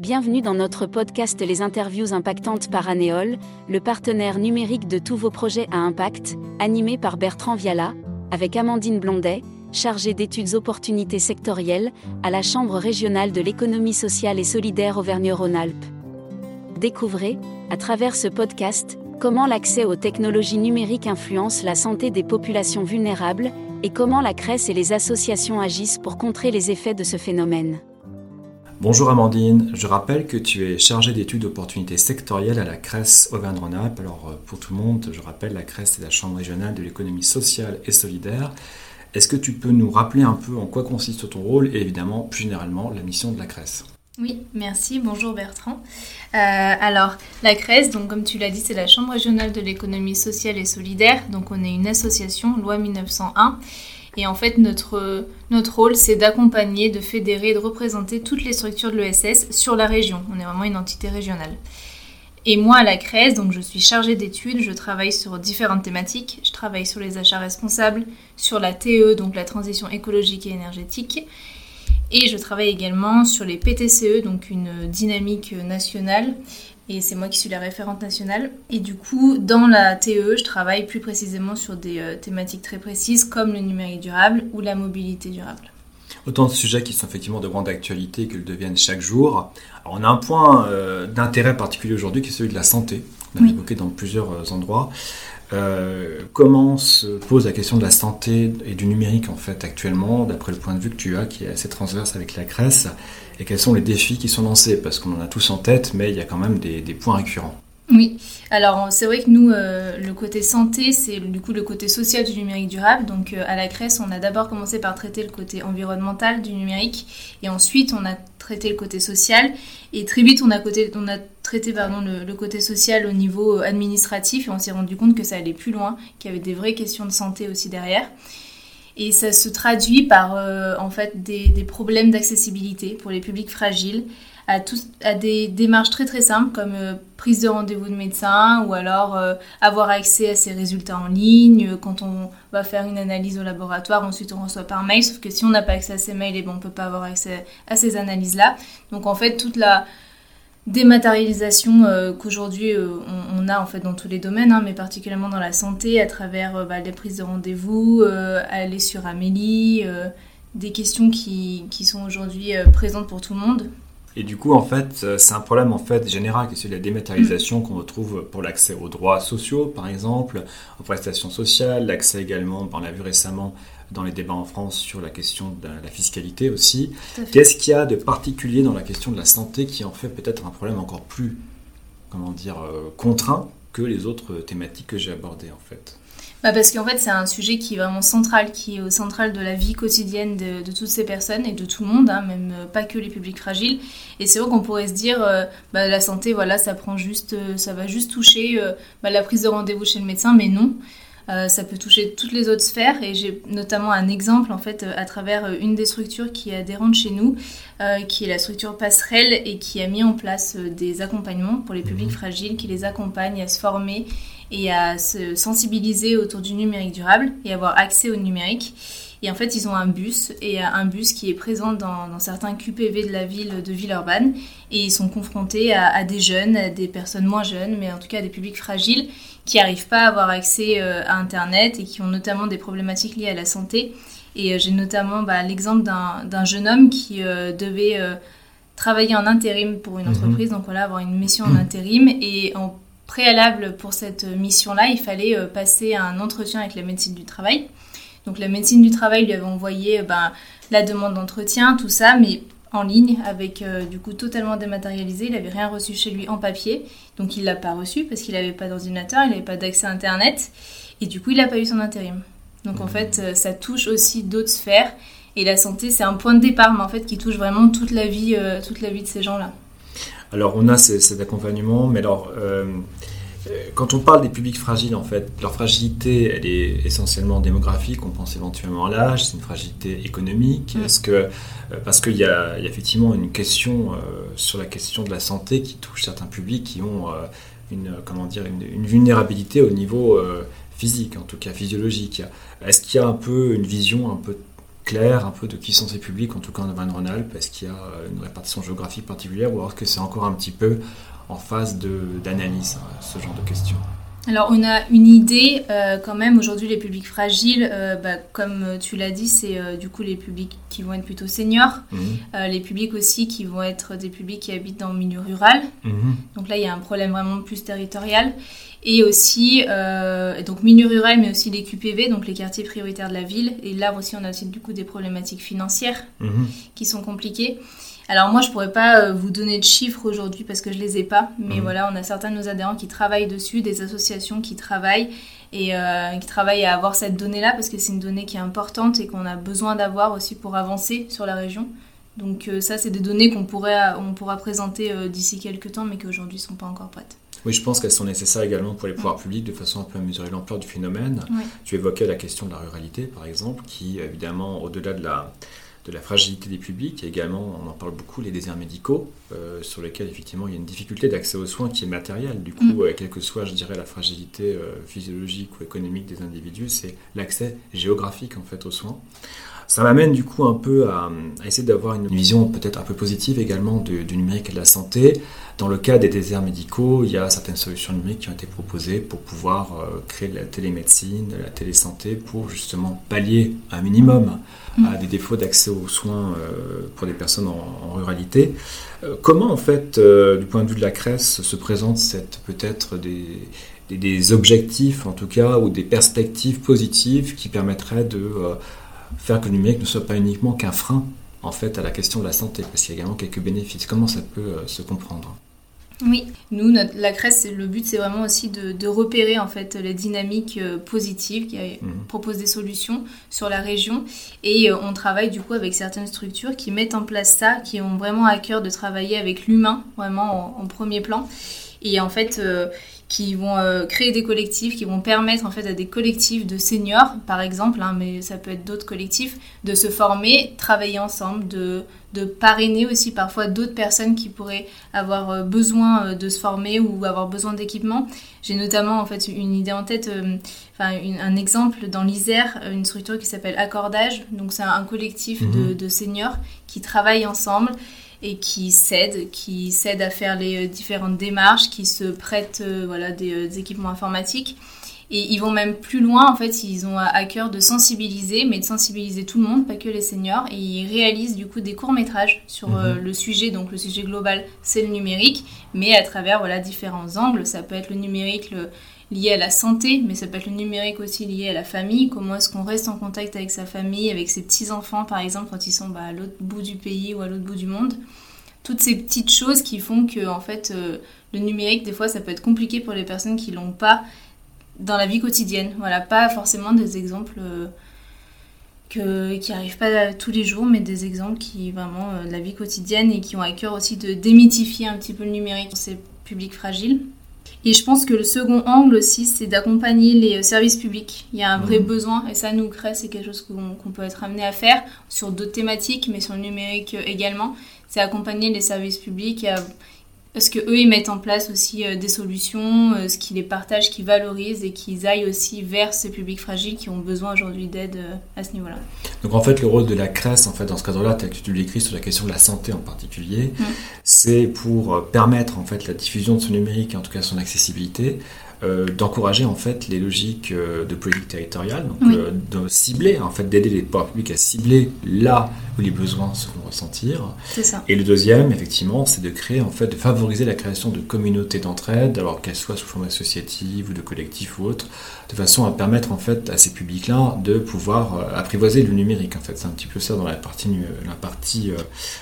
Bienvenue dans notre podcast Les interviews impactantes par Anéol, le partenaire numérique de tous vos projets à impact, animé par Bertrand Viala, avec Amandine Blondet, chargée d'études opportunités sectorielles à la Chambre régionale de l'économie sociale et solidaire Auvergne-Rhône-Alpes. Découvrez, à travers ce podcast, comment l'accès aux technologies numériques influence la santé des populations vulnérables et comment la CRES et les associations agissent pour contrer les effets de ce phénomène. Bonjour Amandine, je rappelle que tu es chargée d'études d'opportunités sectorielles à la CRES Auvergne-Rhône-Alpes. Alors euh, pour tout le monde, je rappelle, la CRES est la Chambre régionale de l'économie sociale et solidaire. Est-ce que tu peux nous rappeler un peu en quoi consiste ton rôle et évidemment plus généralement la mission de la CRES oui, merci. Bonjour Bertrand. Euh, alors, la CRES, donc comme tu l'as dit, c'est la Chambre régionale de l'économie sociale et solidaire. Donc, on est une association, loi 1901. Et en fait, notre, notre rôle, c'est d'accompagner, de fédérer, de représenter toutes les structures de l'ESS sur la région. On est vraiment une entité régionale. Et moi, à la CRES, donc je suis chargée d'études, je travaille sur différentes thématiques. Je travaille sur les achats responsables, sur la TE, donc la transition écologique et énergétique. Et je travaille également sur les PTCE, donc une dynamique nationale et c'est moi qui suis la référente nationale. Et du coup, dans la TE, je travaille plus précisément sur des euh, thématiques très précises comme le numérique durable ou la mobilité durable. Autant de sujets qui sont effectivement de grande actualité qu'ils deviennent chaque jour. Alors, on a un point euh, d'intérêt particulier aujourd'hui qui est celui de la santé. On l'a évoqué dans plusieurs euh, comment se pose la question de la santé et du numérique en fait actuellement, d'après le point de vue que tu as, qui est assez transverse avec la CRES et quels sont les défis qui sont lancés? Parce qu'on en a tous en tête, mais il y a quand même des, points récurrents. Oui, alors c'est vrai que nous, euh, le côté santé, c'est du coup le côté social du numérique durable. Donc euh, à la CRES, on a d'abord commencé par traiter le côté environnemental du numérique, et ensuite on a traité le côté social, et très vite on a, côté, on a traité pardon, le, côté social au niveau euh, administratif, et on s'est rendu compte que ça allait plus loin, qu'il y avait des vraies questions de santé aussi derrière. Et ça se traduit par euh, en fait des, des problèmes d'accessibilité pour les publics fragiles à, à, des démarches très très simples comme euh, prise de rendez-vous de médecin ou alors avoir accès à ses résultats en ligne. Quand on va faire une analyse au laboratoire, ensuite on reçoit par mail, sauf que si on n'a pas accès à ces mails, et eh ben, on ne peut pas avoir accès à ces analyses-là. Donc en fait, toute la, dématérialisation euh, qu'aujourd'hui euh, on, a en fait dans tous les domaines, hein, mais particulièrement dans la santé, à travers euh, bah, les prises de rendez-vous, aller sur Amélie, des questions qui, qui sont aujourd'hui présentes pour tout le monde. Et du coup, en fait, c'est un problème en fait général qui est celui de la dématérialisation qu'on retrouve pour l'accès aux droits sociaux, par exemple, aux prestations sociales, l'accès également, on l'a vu récemment, dans les débats en France sur la question de la fiscalité aussi. Qu'est-ce qu'il y a de particulier dans la question de la santé qui en fait peut-être un problème encore plus, comment dire, euh, contraint que les autres thématiques que j'ai abordées en fait? Bah parce qu'en fait, c'est un sujet qui est vraiment central, qui est au central de la vie quotidienne de, toutes ces personnes et de tout le monde, hein, même euh, pas que les publics fragiles. Et c'est vrai qu'on pourrait se dire, euh, bah, la santé, voilà, ça prend juste, ça va juste toucher bah, la prise de rendez-vous chez le médecin, mais non. Euh, ça peut toucher toutes les autres sphères et j'ai notamment un exemple en fait euh, à travers euh, une des structures qui est adhérente chez nous, qui est la structure Passerelle et qui a mis en place des accompagnements pour les publics mhm. fragiles, qui les accompagne à se former et à se sensibiliser autour du numérique durable et avoir accès au numérique. Et en fait, ils ont un bus, et un bus qui est présent dans, certains QPV de la ville de Villeurbanne. Et ils sont confrontés à, à, des jeunes, à des personnes moins jeunes, mais en tout cas à des publics fragiles qui n'arrivent pas à avoir accès euh, à Internet et qui ont notamment des problématiques liées à la santé. Et euh, j'ai notamment bah, l'exemple d'un jeune homme qui euh, devait travailler en intérim pour une mhm. entreprise, donc voilà, avoir une mission en intérim. Et en préalable pour cette mission-là, il fallait passer un entretien avec la médecine du travail. Donc la médecine du travail lui avait envoyé ben, la demande d'entretien, tout ça, mais en ligne avec euh, du coup totalement dématérialisé. Il n'avait rien reçu chez lui en papier, donc il l'a pas reçu parce qu'il n'avait pas d'ordinateur, il n'avait pas d'accès à Internet, et du coup il n'a pas eu son intérim. Donc en fait, euh, ça touche aussi d'autres sphères, et la santé c'est un point de départ, mais en fait qui touche vraiment toute la vie, euh, toute la vie de ces gens-là. Alors on a cet accompagnement, mais alors euh, quand on parle des publics fragiles, en fait, leur fragilité, elle est essentiellement démographique. On pense éventuellement à l'âge, c'est une fragilité économique. Mm. Est-ce que euh, parce qu'il y, a effectivement une question euh, sur la question de la santé qui touche certains publics qui ont une comment dire une, vulnérabilité au niveau physique, en tout cas physiologique. Est-ce qu'il y a un peu une vision un peu clair un peu de qui sont ces publics, en tout cas en Auvergne-Rhône-Alpes Est-ce qu'il y a une répartition géographique particulière ou est-ce que c'est encore un petit peu en phase d'analyse, ce genre de questions alors on a une idée euh, quand même aujourd'hui les publics fragiles, euh, bah, comme tu l'as dit, c'est euh, du coup les publics qui vont être plutôt seniors, mhm. les publics aussi qui vont être des publics qui habitent dans le milieu rural. Mhm. Donc là il y a un problème vraiment plus territorial et aussi donc milieu rural mais aussi les QPV donc les quartiers prioritaires de la ville et là aussi on a aussi du coup des problématiques financières mhm. qui sont compliquées. Alors moi, je pourrais pas euh, vous donner de chiffres aujourd'hui parce que je les ai pas, mais mhm. voilà, on a certains de nos adhérents qui travaillent dessus, des associations qui travaillent et euh, qui travaillent à avoir cette donnée-là parce que c'est une donnée qui est importante et qu'on a besoin d'avoir aussi pour avancer sur la région. Donc euh, ça, c'est des données qu'on pourrait, on pourra présenter d'ici quelques temps, mais qui aujourd'hui ne sont pas encore prêtes. Oui, je pense qu'elles sont nécessaires également pour les pouvoirs publics de façon un peu à mesurer l'ampleur du phénomène. Tu évoquais la question de la ruralité, par exemple, qui évidemment, au-delà de la de la fragilité des publics. et également, on en parle beaucoup, les déserts médicaux, euh, sur lesquels effectivement il y a une difficulté d'accès aux soins qui est matérielle. Du coup, mm. euh, quelle que soit, je dirais, la fragilité euh, physiologique ou économique des individus, c'est l'accès géographique en fait aux soins. Ça m'amène du coup un peu à, essayer d'avoir une vision peut-être un peu positive également du, numérique et de la santé. Dans le cas des déserts médicaux, il y a certaines solutions numériques qui ont été proposées pour pouvoir euh, créer de la télémédecine, de la télésanté, pour justement pallier un minimum à mm. des défauts d'accès aux soins euh, pour des personnes en, ruralité. Euh, comment en fait, du point de vue de la CRES, se présente cette peut-être des, des, objectifs en tout cas ou des perspectives positives qui permettraient de faire que le numérique ne soit pas uniquement qu'un frein en fait à la question de la santé, parce qu'il y a également quelques bénéfices. Comment ça peut euh, se comprendre? Oui, nous, la CRES, le but, c'est vraiment aussi de, repérer en fait les dynamiques euh, positives, qui mhm. proposent des solutions sur la région. Et euh, on travaille du coup avec certaines structures qui mettent en place ça, qui ont vraiment à cœur de travailler avec l'humain, vraiment en, premier plan. Et en fait, qui vont euh, créer des collectifs, qui vont permettre en fait à des collectifs de seniors, par exemple, hein, mais ça peut être d'autres collectifs, de se former, travailler ensemble, de, de parrainer aussi parfois d'autres personnes qui pourraient avoir euh, besoin euh, de se former ou avoir besoin d'équipement. J'ai notamment en fait une idée en tête, enfin un exemple dans l'Isère, une structure qui s'appelle Accordage. Donc c'est un collectif de, mhm. de seniors qui travaillent ensemble et qui s'aident, qui s'aident à faire les euh, différentes démarches, qui se prêtent euh, voilà, des, euh, des, équipements informatiques. Et ils vont même plus loin, en fait, ils ont à cœur de sensibiliser, mais de sensibiliser tout le monde, pas que les seniors. Et ils réalisent du coup des courts-métrages sur mhm. le sujet. Donc le sujet global, c'est le numérique, mais à travers voilà, différents angles. Ça peut être le numérique, le, lié à la santé, mais ça peut être le numérique aussi lié à la famille. Comment est-ce qu'on reste en contact avec sa famille, avec ses petits-enfants par exemple, quand ils sont bah, à l'autre bout du pays ou à l'autre bout du monde. Toutes ces petites choses qui font que en fait, euh, le numérique, des fois, ça peut être compliqué pour les personnes qui l'ont pas dans la vie quotidienne. Voilà, pas forcément des exemples euh, que, qui n'arrivent pas tous les jours, mais des exemples qui vraiment euh, de la vie quotidienne et qui ont à cœur aussi de démythifier un petit peu le numérique pour ces publics fragiles. Et je pense que le second angle aussi, c'est d'accompagner les euh, services publics. Il y a un vrai mmh. besoin, et ça nous crée, c'est quelque chose qu'on peut être amené à faire sur d'autres thématiques, mais sur le numérique également. C'est accompagner les services publics à parce que eux ils mettent en place aussi euh, des solutions, euh, ce qui les partagent, qui valorisent et qu'ils aillent aussi vers ces publics fragiles qui ont besoin aujourd'hui d'aide euh, à ce niveau-là. Donc en fait le rôle de la CRES en fait dans ce cadre-là, tel que tu l'écris sur la question de la santé en particulier, mm. c'est pour permettre en fait la diffusion de ce numérique et en tout cas son accessibilité euh, d'encourager en fait les logiques euh, de politique territoriale, donc euh, de cibler, en fait d'aider les pouvoirs publics à cibler là où les besoins se vont ressentir. Ça. Et le deuxième, effectivement, c'est de créer en fait, de favoriser la création de communautés d'entraide, alors qu'elles soient sous forme associative ou de collectif ou autre, de façon à permettre en fait à ces publics-là de pouvoir apprivoiser le numérique. En fait, c'est un petit peu ça dans la partie la partie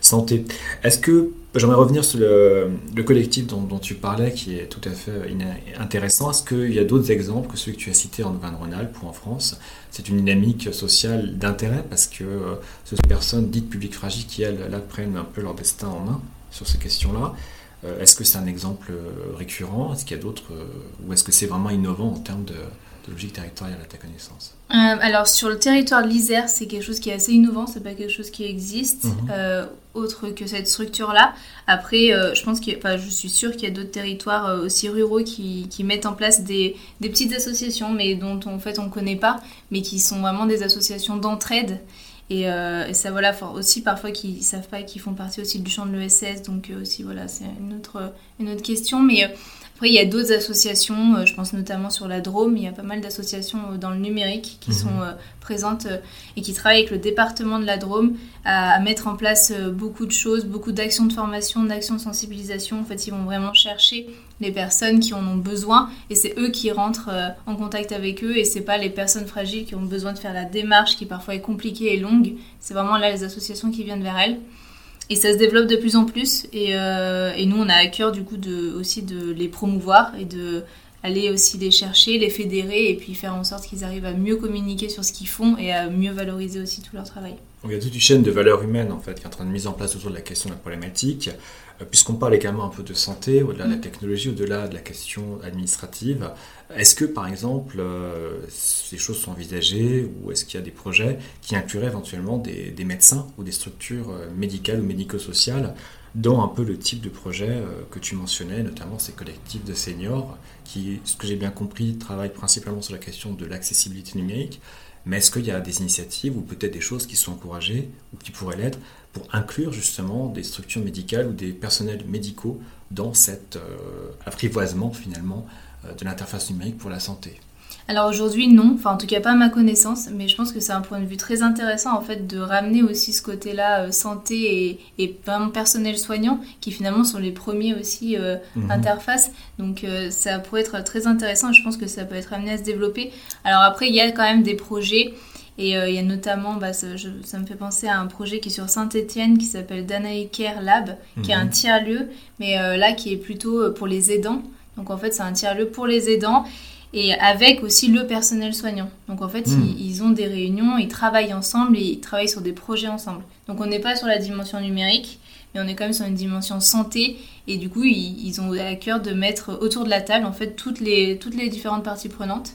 santé. Est-ce que J'aimerais revenir sur le, collectif dont, tu parlais, qui est tout à fait intéressant. Est-ce qu'il y a d'autres exemples que ceux que tu as cités en Auvergne-Rhône-Alpes ou en France? C'est une dynamique sociale d'intérêt parce que euh, personnes dites publiques fragiles qui, elles, là, prennent un peu leur destin en main sur ces questions-là. Euh, est-ce que c'est un exemple euh, récurrent? Est-ce qu'il y a d'autres Ou est-ce que c'est vraiment innovant en termes de, de logique territoriale à ta connaissance euh, Alors sur le territoire de l'Isère, c'est quelque chose qui est assez innovant, c'est pas quelque chose qui existe mhm. euh, autre que cette structure-là. Après, euh, je pense que, enfin, je suis sûre qu'il y a d'autres territoires aussi ruraux qui, qui, mettent en place des, des, petites associations, mais dont en fait on ne connaît pas, mais qui sont vraiment des associations d'entraide Et, ça, voilà, aussi parfois qu'ils savent pas qu'ils font partie aussi du champ de l'ESS, donc aussi, voilà, c'est une autre, une autre question. Mais après, il y a d'autres associations, euh, je pense notamment sur la Drôme, il y a pas mal d'associations euh, dans le numérique qui mhm. sont euh, présentes et qui travaillent avec le département de la Drôme à, mettre en place beaucoup de choses, beaucoup d'actions de formation, d'actions de sensibilisation. En fait, ils vont vraiment chercher les personnes qui en ont besoin et c'est eux qui rentrent en contact avec eux et c'est pas les personnes fragiles qui ont besoin de faire la démarche qui parfois est compliquée et longue. C'est vraiment là les associations qui viennent vers elles. Et ça se développe de plus en plus. Et, euh, et, nous, on a à cœur du coup de, aussi de les promouvoir et de aller aussi les chercher, les fédérer et puis faire en sorte qu'ils arrivent à mieux communiquer sur ce qu'ils font et à mieux valoriser aussi tout leur travail. il y a toute une chaîne de valeurs humaines en fait qui est en train de mise en place autour de la question de la problématique. Euh, puisqu'on parle également un peu de santé, au-delà de la mm. technologie, au-delà de la question administrative, est-ce que par exemple euh, ces choses sont envisagées ou est-ce qu'il y a des projets qui incluraient éventuellement des, médecins ou des structures euh, médicales ou médico-sociales dans un peu le type de projet que tu mentionnais, notamment ces collectifs de seniors qui, ce que j'ai bien compris, travaillent principalement sur la question de l'accessibilité numérique. Mais est-ce qu'il y a des initiatives ou peut-être des choses qui sont encouragées ou qui pourraient l'être pour inclure justement des structures médicales ou des personnels médicaux dans cet euh, apprivoisement finalement euh, de l'interface numérique pour la santé? Alors aujourd'hui, non, enfin en tout cas pas à ma connaissance, mais je pense que c'est un point de vue très intéressant en fait de ramener aussi ce côté-là euh, santé et, vraiment personnel soignant qui finalement sont les premiers aussi mhm. interfaces. Donc ça pourrait être très intéressant et je pense que ça peut être amené à se développer. Alors après, il y a quand même des projets et euh, il y a notamment, bah, ça, me fait penser à un projet qui est sur Saint-Etienne qui s'appelle Danae Care Lab, qui est un mhm. tiers-lieu, mais euh, là qui est plutôt euh, pour les aidants. Donc en fait, c'est un tiers-lieu pour les aidants et avec aussi le personnel soignant. Donc en fait, mhm. ils, ont des réunions, ils travaillent ensemble et ils travaillent sur des projets ensemble. Donc on n'est pas sur la dimension numérique, mais on est quand même sur une dimension santé. Et du coup, ils, ils, ont à cœur de mettre autour de la table en fait toutes les, toutes les différentes parties prenantes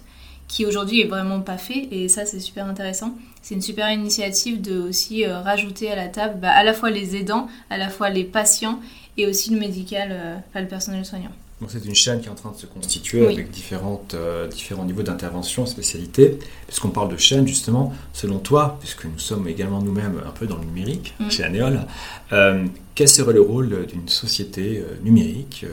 qui aujourd'hui est vraiment pas fait et ça c'est super intéressant. C'est une super initiative de aussi euh, rajouter à la table bah, à la fois les aidants, à la fois les patients et aussi le médical, euh, le personnel soignant. Donc c'est une chaîne qui est en train de se constituer avec différentes, euh, différents niveaux d'intervention, spécialités. Puisqu'on parle de chaîne, justement, selon toi, puisque nous sommes également nous-mêmes un peu dans le numérique mm. chez Anéol, quel serait le rôle d'une société numérique,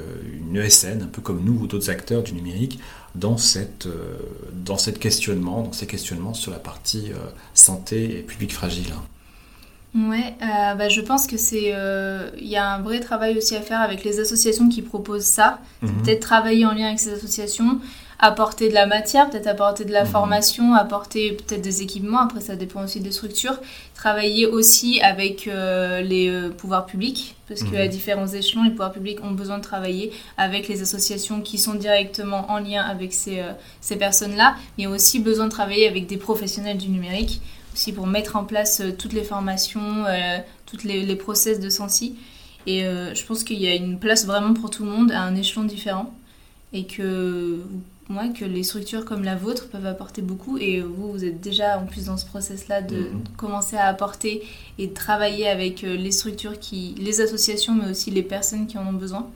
une ESN, un peu comme nous ou d'autres acteurs du numérique, dans, cette, euh, dans cette questionnement, dans ces questionnements sur la partie euh, santé et public fragile? Ouais, euh, bah, je pense que c'est, il y a un vrai travail aussi à faire avec les associations qui proposent ça. Mhm. Peut-être travailler en lien avec ces associations, apporter de la matière, peut-être apporter de la mhm. formation, apporter peut-être des équipements, après ça dépend aussi des structures, travailler aussi avec euh, les euh, pouvoirs publics, parce qu'à mhm. différents échelons, les pouvoirs publics ont besoin de travailler avec les associations qui sont directement en lien avec ces, euh, ces personnes-là, mais aussi besoin de travailler avec des professionnels du numérique, aussi pour mettre en place toutes les formations, toutes les, les process de sensi. Et je pense qu'il y a une place vraiment pour tout le monde à un échelon différent et que moi, que les structures comme la vôtre peuvent apporter beaucoup et vous, vous êtes déjà en plus dans ce process-là de mhm. commencer à apporter et de travailler avec euh, les structures, qui, les associations, mais aussi les personnes qui en ont besoin.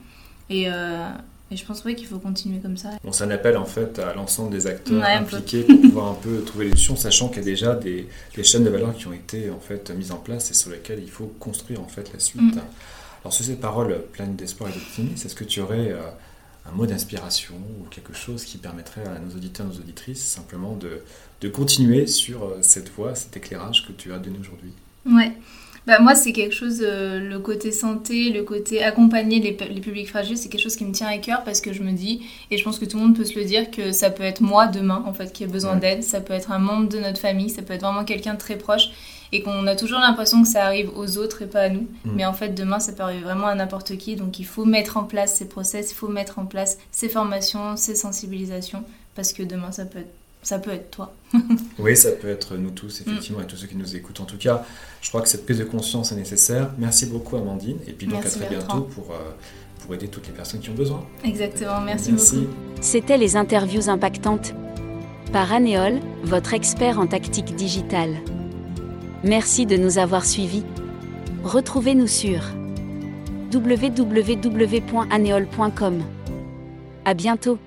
Et, euh, et je pense qu'il faut continuer comme ça. Bon, c'est un appel en fait à l'ensemble des acteurs impliqués pour pouvoir un peu trouver des solutions, sachant qu'il y a déjà des, des, chaînes de valeur qui ont été en fait mises en place et sur lesquelles il faut construire en fait la suite. Mm. Alors sur ces paroles pleines d'espoir et d'optimisme, est-ce que tu aurais euh, un mot d'inspiration ou quelque chose qui permettrait à nos auditeurs et nos auditrices simplement de, de continuer sur euh, cette voie, cet éclairage que tu as donné aujourd'hui? Ouais. Bah, moi, c'est quelque chose, euh, le côté santé, le côté accompagner les, les publics fragiles, c'est quelque chose qui me tient à cœur parce que je me dis, et je pense que tout le monde peut se le dire, que ça peut être moi demain, en fait, qui a besoin d'aide, ça peut être un membre de notre famille, ça peut être vraiment quelqu'un de très proche et qu'on a toujours l'impression que ça arrive aux autres et pas à nous. Mm. Mais en fait, demain, ça peut arriver vraiment à n'importe qui. Donc, il faut mettre en place ces process, il faut mettre en place ces formations, ces sensibilisations, parce que demain, ça peut être, ça peut être toi. oui, ça peut être nous tous, effectivement, et tous ceux qui nous écoutent. En tout cas, je crois que cette prise de conscience est nécessaire. Merci beaucoup, Amandine. Et puis, donc, à très bientôt pour. Euh, pour aider toutes les personnes qui ont besoin. Exactement, merci, merci. beaucoup. C'était les interviews impactantes par Anéol, votre expert en tactique digitale. Merci de nous avoir suivis. Retrouvez-nous sur www.aneol.com. À bientôt.